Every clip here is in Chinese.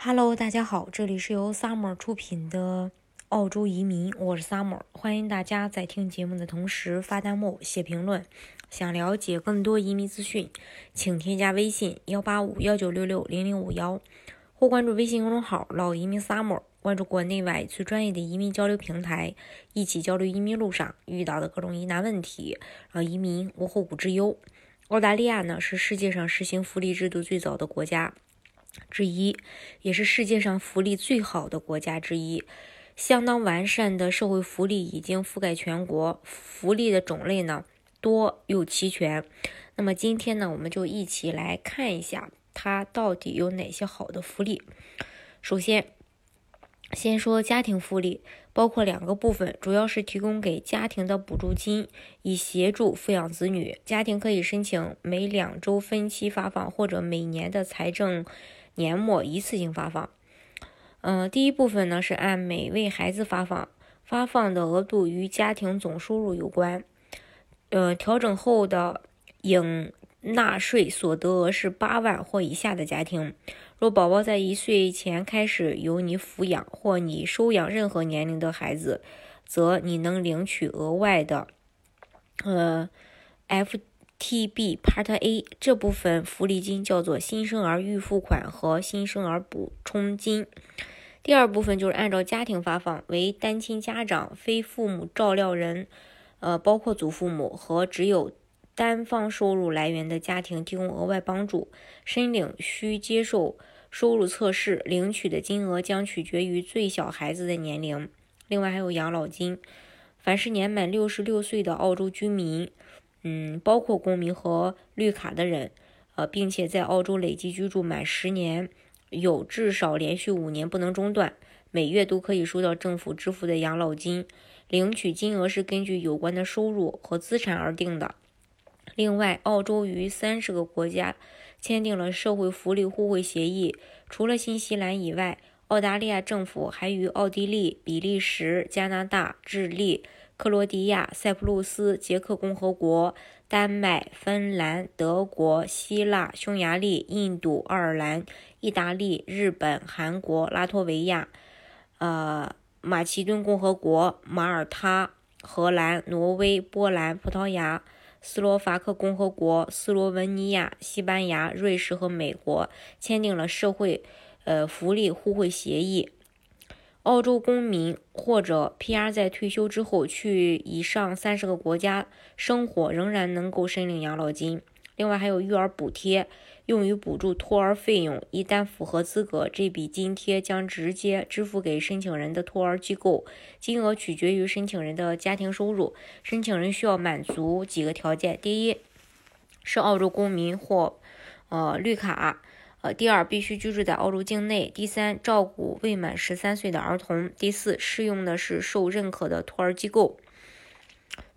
Hello，大家好，这里是由 Summer 出品的澳洲移民，我是 Summer，欢迎大家在听节目的同时发弹幕、写评论。想了解更多移民资讯，请添加微信幺八五幺九六六零零五幺，或关注微信公众号“老移民 Summer”，关注国内外最专业的移民交流平台，一起交流移民路上遇到的各种疑难问题，让移民无后顾之忧。澳大利亚呢，是世界上实行福利制度最早的国家。之一，也是世界上福利最好的国家之一，相当完善的社会福利已经覆盖全国，福利的种类呢多又齐全。那么今天呢，我们就一起来看一下它到底有哪些好的福利。首先，先说家庭福利，包括两个部分，主要是提供给家庭的补助金，以协助抚养子女。家庭可以申请每两周分期发放，或者每年的财政。年末一次性发放，嗯，第一部分呢是按每位孩子发放，发放的额度与家庭总收入有关，呃，调整后的应纳税所得额是八万或以下的家庭，若宝宝在一岁前开始由你抚养或你收养任何年龄的孩子，则你能领取额外的，呃，F。T.B. Part A 这部分福利金叫做新生儿预付款和新生儿补充金。第二部分就是按照家庭发放，为单亲家长、非父母照料人，呃，包括祖父母和只有单方收入来源的家庭提供额外帮助。申领需接受收入测试，领取的金额将取决于最小孩子的年龄。另外还有养老金，凡是年满六十六岁的澳洲居民。嗯，包括公民和绿卡的人，呃，并且在澳洲累计居住满十年，有至少连续五年不能中断，每月都可以收到政府支付的养老金，领取金额是根据有关的收入和资产而定的。另外，澳洲与三十个国家签订了社会福利互惠协议，除了新西兰以外，澳大利亚政府还与奥地利、比利时、加拿大、智利。克罗地亚、塞浦路斯、捷克共和国、丹麦、芬兰、德国、希腊、匈牙利、印度、爱尔兰、意大利、日本、韩国、拉脱维亚、呃，马其顿共和国、马耳他、荷兰、挪威、波兰、葡萄牙、斯洛伐克共和国、斯洛文尼亚、西班牙、瑞士和美国签订了社会呃福利互惠协议。澳洲公民或者 PR 在退休之后去以上三十个国家生活，仍然能够申领养老金。另外还有育儿补贴，用于补助托儿费用。一旦符合资格，这笔津贴将直接支付给申请人的托儿机构，金额取决于申请人的家庭收入。申请人需要满足几个条件：第一，是澳洲公民或呃绿卡。呃，第二，必须居住在澳洲境内；第三，照顾未满十三岁的儿童；第四，适用的是受认可的托儿机构。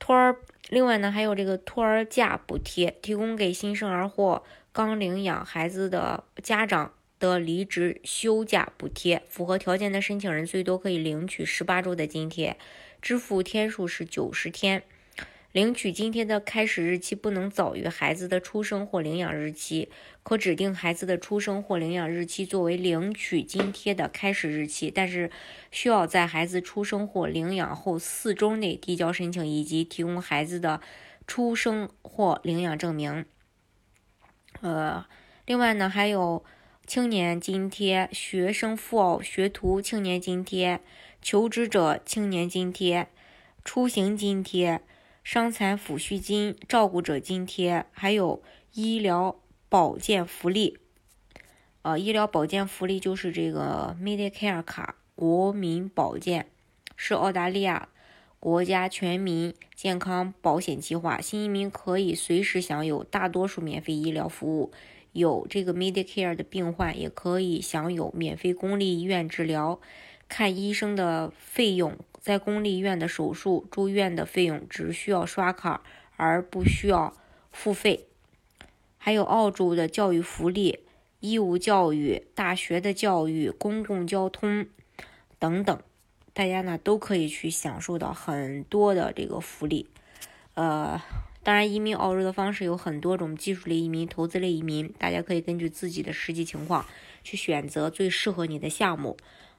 托儿，另外呢，还有这个托儿假补贴，提供给新生儿或刚领养孩子的家长的离职休假补贴。符合条件的申请人最多可以领取十八周的津贴，支付天数是九十天。领取津贴的开始日期不能早于孩子的出生或领养日期，可指定孩子的出生或领养日期作为领取津贴的开始日期，但是需要在孩子出生或领养后四周内递交申请，以及提供孩子的出生或领养证明。呃，另外呢，还有青年津贴、学生赴澳学徒青年津贴、求职者青年津贴、出行津贴。伤残抚恤金、照顾者津贴，还有医疗保健福利。呃，医疗保健福利就是这个 Medicare 卡，国民保健是澳大利亚国家全民健康保险计划，新移民可以随时享有大多数免费医疗服务。有这个 Medicare 的病患也可以享有免费公立医院治疗、看医生的费用。在公立医院的手术、住院的费用只需要刷卡，而不需要付费。还有澳洲的教育福利、义务教育、大学的教育、公共交通等等，大家呢都可以去享受到很多的这个福利。呃，当然，移民澳洲的方式有很多种，技术类移民、投资类移民，大家可以根据自己的实际情况。去选择最适合你的项目。